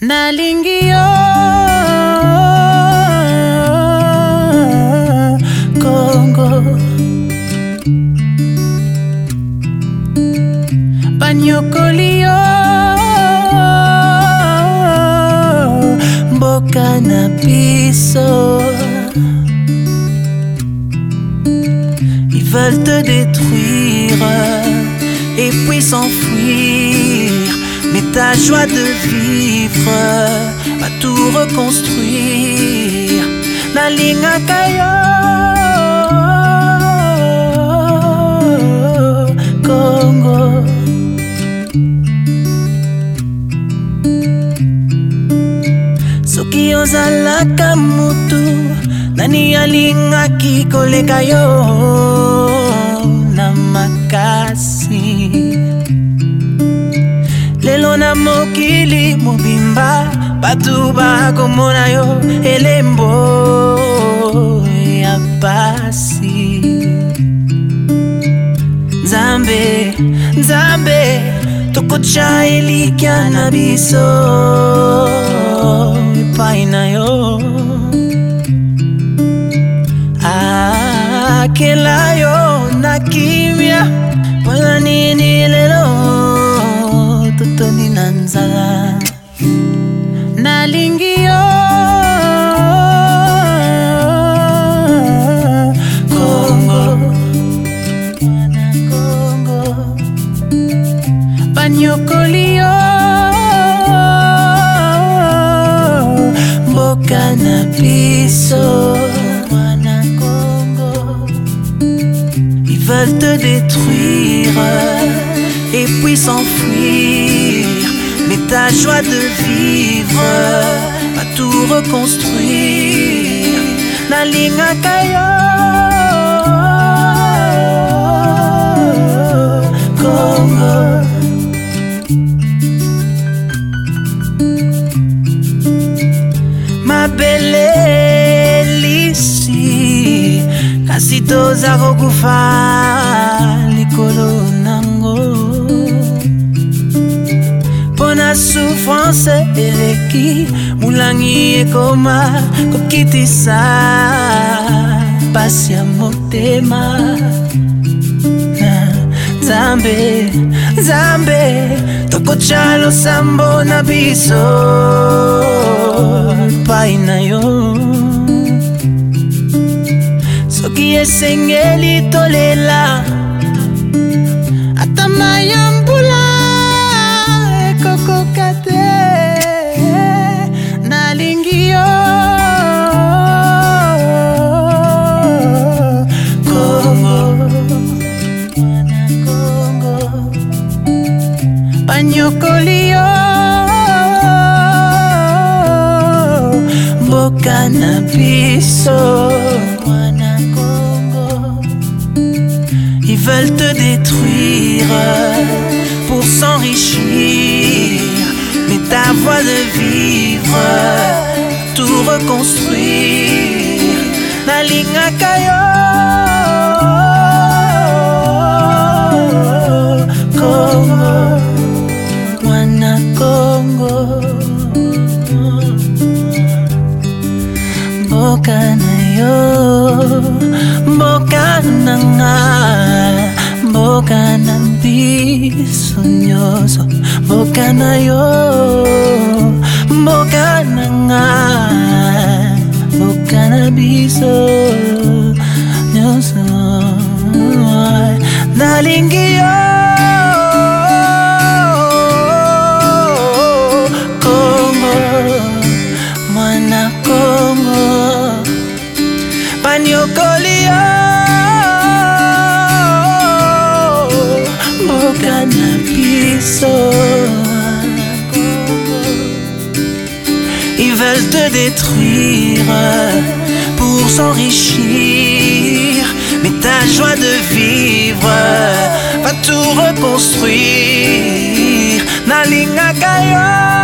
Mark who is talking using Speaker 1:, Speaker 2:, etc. Speaker 1: nalingio Congo banyokolio mboka ils veulent te détruire et puis s'enfuir ta joie de vivre va tout reconstruire. La ligne à Caillot, Congo. soki ozalaka motu nani alingaki koleka yo na makasi na mokili mobimba bato bakomona yo elembo ya pasi nzambe nzambe tokotya elikya na biso epai na yo akela yo na kimia mpona nini lelo totoni nzala nalingi yo kongo mwana kongo banyokoli yo mboka na biso mwana kongo ils veulent te détruire et puis s'enfuir ta joie de vivre va tout reconstruire. Nalinga kayo, Congo. mabelelisi ici toza les licolo. na souffrance eleki molangi ekoma kokitisa pasi ya motema nzambe nzambe tokotya losambo na biso pai na yo soki esengeli tolela ata mayambula ils veulent te détruire pour s'enrichir mais ta voie de vivre tout reconstruire ligne mboka na yo mboka na nga mboka na biso nyonso mboka na yo mboka na nga mboka na biso nyonso nalingi détruire pour s'enrichir. Mais ta joie de vivre va tout reconstruire. Nalinga